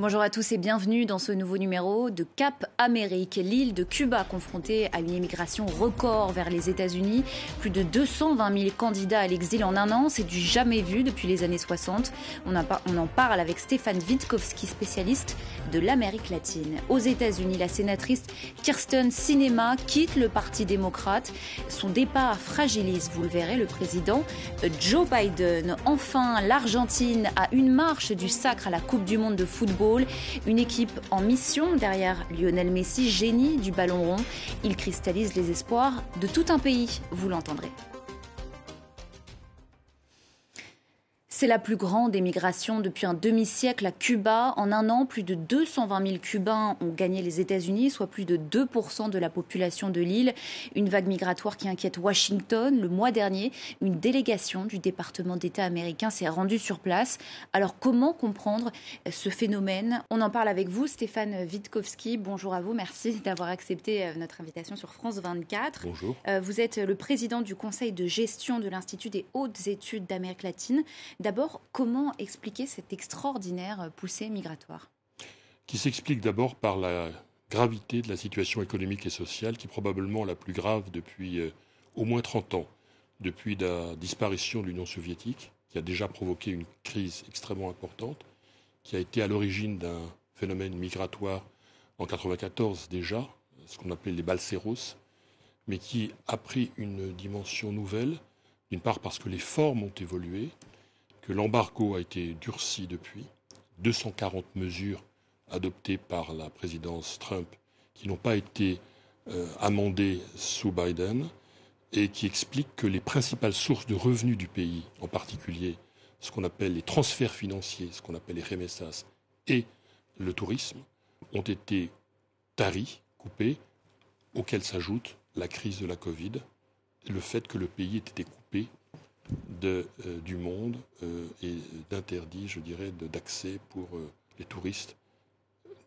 Bonjour à tous et bienvenue dans ce nouveau numéro de Cap Amérique. L'île de Cuba confrontée à une immigration record vers les États-Unis. Plus de 220 000 candidats à l'exil en un an, c'est du jamais vu depuis les années 60. On, en parle avec Stéphane Witkowski, spécialiste de l'Amérique latine. Aux États-Unis, la sénatrice Kirsten Sinema quitte le Parti démocrate. Son départ fragilise, vous le verrez, le président Joe Biden. Enfin, l'Argentine a une marche du sacre à la Coupe du Monde de football une équipe en mission derrière Lionel Messi, génie du ballon rond. Il cristallise les espoirs de tout un pays, vous l'entendrez. C'est la plus grande émigration depuis un demi-siècle à Cuba. En un an, plus de 220 000 Cubains ont gagné les États-Unis, soit plus de 2% de la population de l'île. Une vague migratoire qui inquiète Washington. Le mois dernier, une délégation du département d'État américain s'est rendue sur place. Alors, comment comprendre ce phénomène? On en parle avec vous, Stéphane Witkowski. Bonjour à vous. Merci d'avoir accepté euh, notre invitation sur France 24. Bonjour. Euh, vous êtes le président du conseil de gestion de l'Institut des hautes études d'Amérique latine. D'abord, comment expliquer cette extraordinaire poussée migratoire? Qui s'explique d'abord par la gravité de la situation économique et sociale, qui est probablement la plus grave depuis euh, au moins 30 ans, depuis la disparition de l'Union soviétique, qui a déjà provoqué une crise extrêmement importante, qui a été à l'origine d'un phénomène migratoire en 1994 déjà, ce qu'on appelait les balséros, mais qui a pris une dimension nouvelle, d'une part parce que les formes ont évolué, l'embargo a été durci depuis, 240 mesures adoptées par la présidence Trump qui n'ont pas été euh, amendées sous Biden et qui expliquent que les principales sources de revenus du pays, en particulier ce qu'on appelle les transferts financiers, ce qu'on appelle les remessas et le tourisme, ont été taris, coupés, auxquels s'ajoute la crise de la Covid, le fait que le pays ait été coupé de, euh, du monde euh, et d'interdit, je dirais, d'accès pour euh, les touristes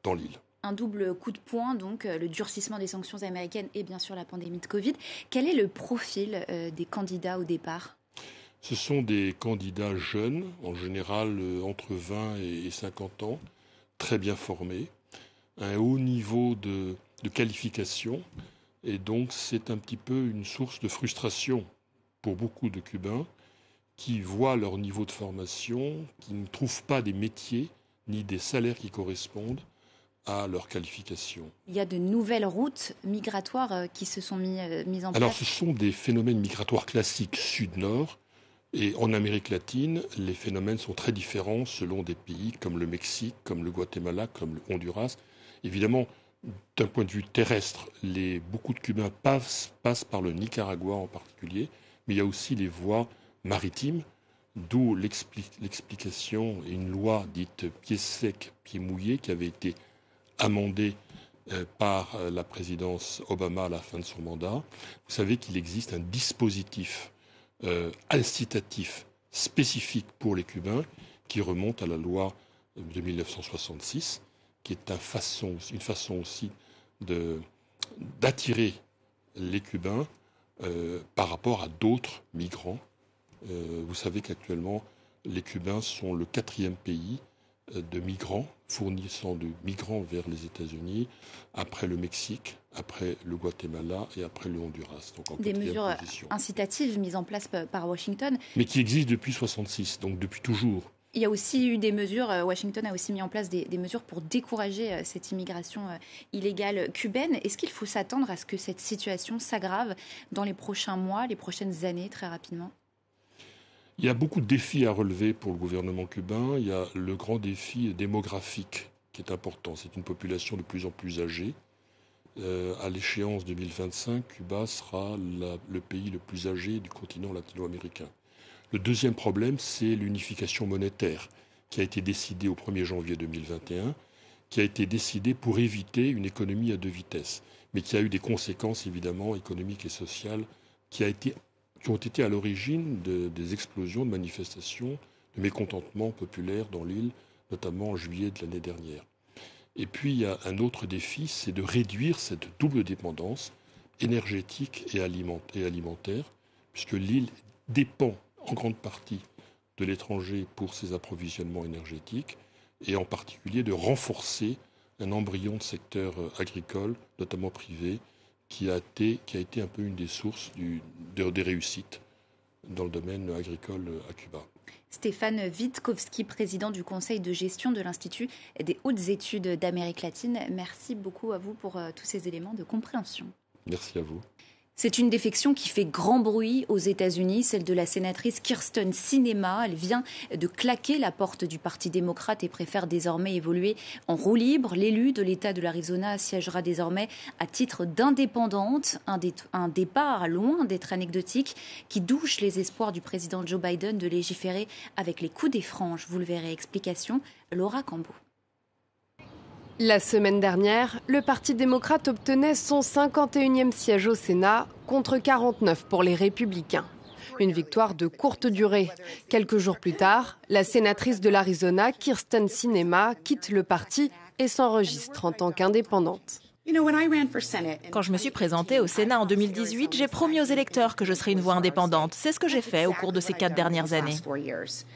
dans l'île. Un double coup de poing, donc le durcissement des sanctions américaines et bien sûr la pandémie de Covid. Quel est le profil des candidats au départ? Ce sont des candidats jeunes, en général entre 20 et 50 ans, très bien formés, un haut niveau de, de qualification, et donc c'est un petit peu une source de frustration pour beaucoup de Cubains qui voient leur niveau de formation, qui ne trouvent pas des métiers ni des salaires qui correspondent à leur qualification. Il y a de nouvelles routes migratoires euh, qui se sont euh, mises en place. Alors ce sont des phénomènes migratoires classiques sud-nord. Et en Amérique latine, les phénomènes sont très différents selon des pays comme le Mexique, comme le Guatemala, comme le Honduras. Évidemment, d'un point de vue terrestre, les, beaucoup de Cubains passent, passent par le Nicaragua en particulier, mais il y a aussi les voies maritimes, d'où l'explication et une loi dite pied sec, pied mouillé, qui avait été amendée euh, par euh, la présidence Obama à la fin de son mandat. Vous savez qu'il existe un dispositif euh, incitatif spécifique pour les Cubains qui remonte à la loi de 1966, qui est une façon aussi d'attirer les Cubains euh, par rapport à d'autres migrants. Euh, vous savez qu'actuellement, les Cubains sont le quatrième pays euh, de migrants, fournissant de migrants vers les États-Unis, après le Mexique, après le Guatemala et après le Honduras. Donc Des mesures incitatives mises en place par Washington. Mais qui existent depuis 1966, donc depuis toujours. Il y a aussi eu des mesures, euh, Washington a aussi mis en place des, mesures pour décourager euh, cette immigration euh, illégale cubaine. Est-ce qu'il faut s'attendre à ce que cette situation s'aggrave dans les prochains mois, les prochaines années, très rapidement? Il y a beaucoup de défis à relever pour le gouvernement cubain. Il y a le grand défi démographique qui est important. C'est une population de plus en plus âgée. à l'échéance 2025, Cuba sera le pays le plus âgé du continent latino-américain. Le deuxième problème, c'est l'unification monétaire qui a été décidée au 1er janvier 2021, qui a été décidée pour éviter une économie à deux vitesses, mais qui a eu des conséquences évidemment économiques et sociales qui, ont été à l'origine des explosions de manifestations, de mécontentement populaire dans l'île, notamment en juillet de l'année dernière. Et puis il y a un autre défi, c'est de réduire cette double dépendance énergétique et alimentaire, puisque l'île dépend en grande partie de l'étranger pour ses approvisionnements énergétiques et en particulier de renforcer un embryon de secteur agricole, notamment privé, qui a été, qui a été un peu une des sources du, des réussites dans le domaine agricole à Cuba. Stéphane Witkowski, président du conseil de gestion de l'Institut des hautes études d'Amérique latine. Merci beaucoup à vous pour euh, tous ces éléments de compréhension. Merci à vous. C'est une défection qui fait grand bruit aux États-Unis, celle de la sénatrice Kirsten Sinema. Elle vient de claquer la porte du Parti démocrate et préfère désormais évoluer en roue libre. L'élu de l'État de l'Arizona siégera désormais à titre d'indépendante, un, départ loin d'être anecdotique qui douche les espoirs du président Joe Biden de légiférer avec les coups des franges. Vous le verrez, explication Laura Cambo. La semaine dernière, le Parti démocrate obtenait son 51e siège au Sénat contre 49 pour les républicains. Une victoire de courte durée. Quelques jours plus tard, la sénatrice de l'Arizona, Kirsten Sinema, quitte le parti et s'enregistre en tant qu'indépendante. Quand je me suis présentée au Sénat en 2018, j'ai promis aux électeurs que je serais une voix indépendante. C'est ce que j'ai fait au cours de ces quatre dernières années.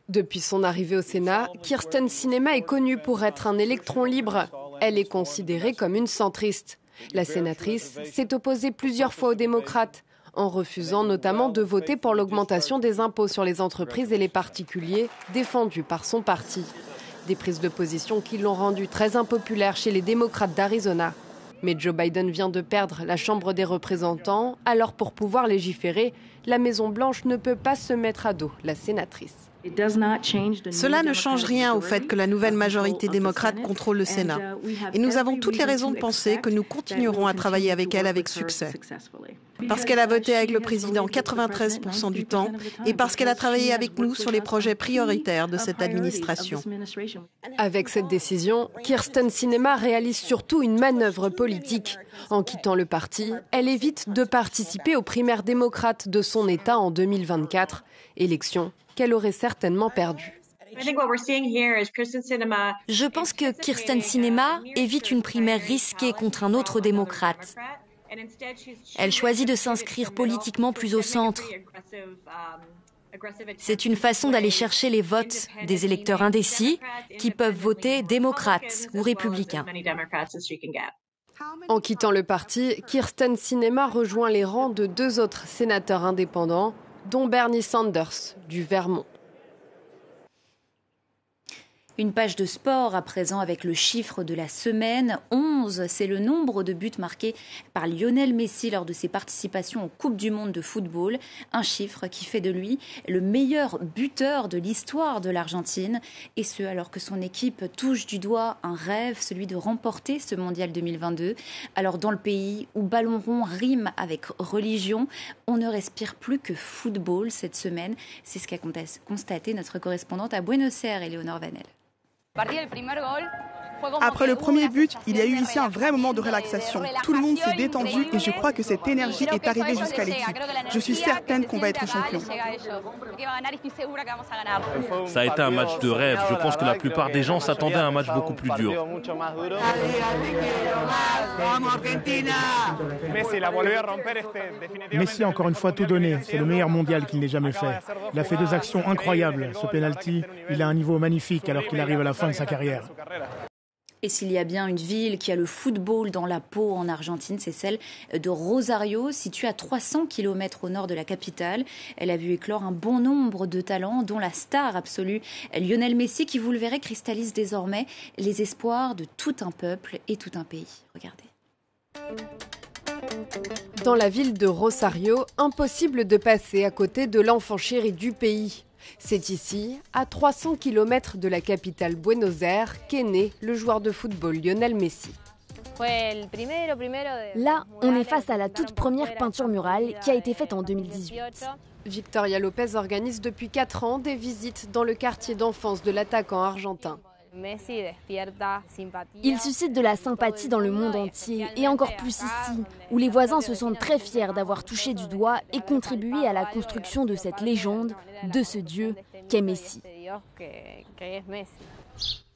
Depuis son arrivée au Sénat, Kirsten Sinema est connue pour être un électron libre. Elle est considérée comme une centriste. La sénatrice s'est opposée plusieurs fois aux démocrates, en refusant notamment de voter pour l'augmentation des impôts sur les entreprises et les particuliers, défendue par son parti. Des prises de position qui l'ont rendue très impopulaire chez les démocrates d'Arizona. Mais Joe Biden vient de perdre la Chambre des représentants, alors pour pouvoir légiférer, la Maison-Blanche ne peut pas se mettre à dos la sénatrice. Cela ne change rien au fait que la nouvelle majorité démocrate contrôle le Sénat. Uh, et nous avons toutes les raisons de penser que nous continuerons à travailler avec elle avec succès. Parce qu'elle a voté avec le président 93% du temps et parce qu'elle a travaillé avec nous sur les projets prioritaires de cette administration. Avec cette décision, Kirsten Sinema réalise surtout une manœuvre politique. En quittant le parti, elle évite de participer aux primaires démocrates de son État en 2024, élection qu'elle aurait certainement perdu. Je pense que Kirsten Sinema évite une primaire risquée contre un autre démocrate. Elle choisit de s'inscrire politiquement plus au centre. C'est une façon d'aller chercher les votes des électeurs indécis qui peuvent voter démocrate ou républicain. En quittant le parti, Kirsten Sinema rejoint les rangs de deux autres sénateurs indépendants, dont Bernie Sanders du Vermont. Une page de sport à présent avec le chiffre de la semaine. 11, c'est le nombre de buts marqués par Lionel Messi lors de ses participations aux Coupes du Monde de football. Un chiffre qui fait de lui le meilleur buteur de l'histoire de l'Argentine. Et ce, alors que son équipe touche du doigt un rêve, celui de remporter ce mondial 2022. Alors dans le pays où ballon rond rime avec religion, on ne respire plus que football cette semaine. C'est ce qu'a constaté notre correspondante à Buenos Aires, Eleonore Vanel. partir del primer gol Après le premier but, il y a eu ici un vrai moment de relaxation. Tout le monde s'est détendu et je crois que cette énergie est arrivée jusqu'à l'équipe. Je suis certaine qu'on va être champion. Ça a été un match de rêve. Je pense que la plupart des gens s'attendaient à un match beaucoup plus dur. Messi a encore une fois tout donné. C'est le meilleur mondial qu'il n'ait jamais fait. Il a fait deux actions incroyables. Ce penalty, il a un niveau magnifique alors qu'il arrive à la fin de sa carrière. Et s'il y a bien une ville qui a le football dans la peau en Argentine, c'est celle de Rosario, située à 300 km au nord de la capitale. Elle a vu éclore un bon nombre de talents, dont la star absolue Lionel Messi, qui, vous le verrez, cristallise désormais les espoirs de tout un peuple et tout un pays. Regardez. Dans la ville de Rosario, impossible de passer à côté de l'enfant chéri du pays. C'est ici, à 300 km de la capitale Buenos Aires, qu'est né le joueur de football Lionel Messi. Là, on est face à la toute première peinture murale qui a été faite en 2018. Victoria Lopez organise depuis 4 ans des visites dans le quartier d'enfance de l'attaquant argentin. Il suscite de la sympathie dans le monde entier et encore plus ici, où les voisins se sentent très fiers d'avoir touché du doigt et contribué à la construction de cette légende, de ce Dieu qu'est Messi.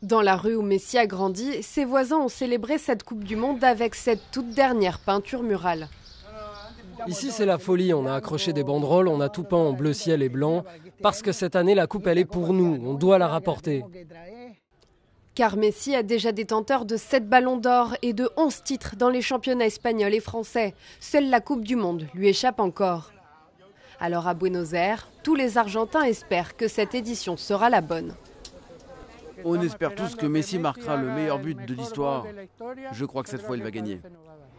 Dans la rue où Messi a grandi, ses voisins ont célébré cette Coupe du Monde avec cette toute dernière peinture murale. Ici, c'est la folie. On a accroché des banderoles, on a tout peint en bleu ciel et blanc, parce que cette année, la coupe, elle est pour nous. On doit la rapporter. Car Messi a déjà détenteur de 7 ballons d'or et de 11 titres dans les championnats espagnols et français. Seule la Coupe du Monde lui échappe encore. Alors à Buenos Aires, tous les Argentins espèrent que cette édition sera la bonne. On espère tous que Messi marquera le meilleur but de l'histoire. Je crois que cette fois il va gagner.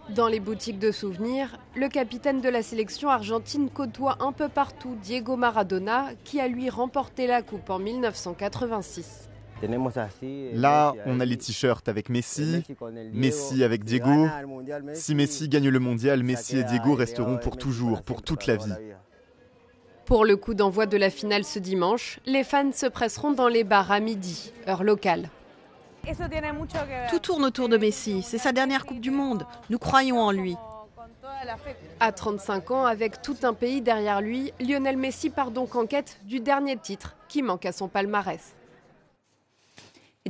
Dans les boutiques de souvenirs, le capitaine de la sélection argentine côtoie un peu partout Diego Maradona, qui a lui remporté la Coupe en 1986. Là, on a les t-shirts avec Messi, Messi avec Diego. Si Messi gagne le mondial, Messi et Diego resteront pour toujours, pour toute la vie. Pour le coup d'envoi de la finale ce dimanche, les fans se presseront dans les bars à midi, heure locale. Tout tourne autour de Messi. C'est sa dernière Coupe du Monde. Nous croyons en lui. À 35 ans, avec tout un pays derrière lui, Lionel Messi part donc en quête du dernier titre qui manque à son palmarès.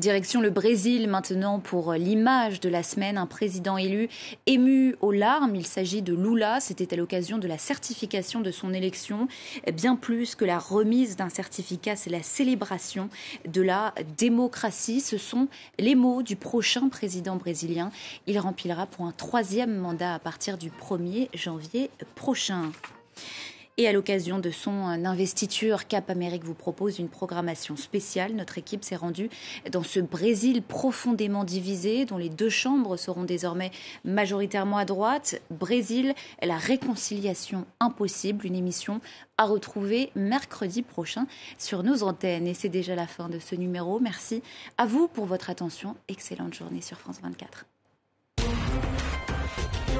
Direction le Brésil maintenant pour l'image de la semaine. Un président élu ému aux larmes. Il s'agit de Lula. C'était à l'occasion de la certification de son élection. Bien plus que la remise d'un certificat, c'est la célébration de la démocratie. Ce sont les mots du prochain président brésilien. Il remplira pour un troisième mandat à partir du 1er janvier prochain. Et à l'occasion de son investiture, Cap Amérique vous propose une programmation spéciale. Notre équipe s'est rendue dans ce Brésil profondément divisé, dont les deux chambres seront désormais majoritairement à droite. Brésil, la réconciliation impossible, une émission à retrouver mercredi prochain sur nos antennes. Et c'est déjà la fin de ce numéro. Merci à vous pour votre attention. Excellente journée sur France 24.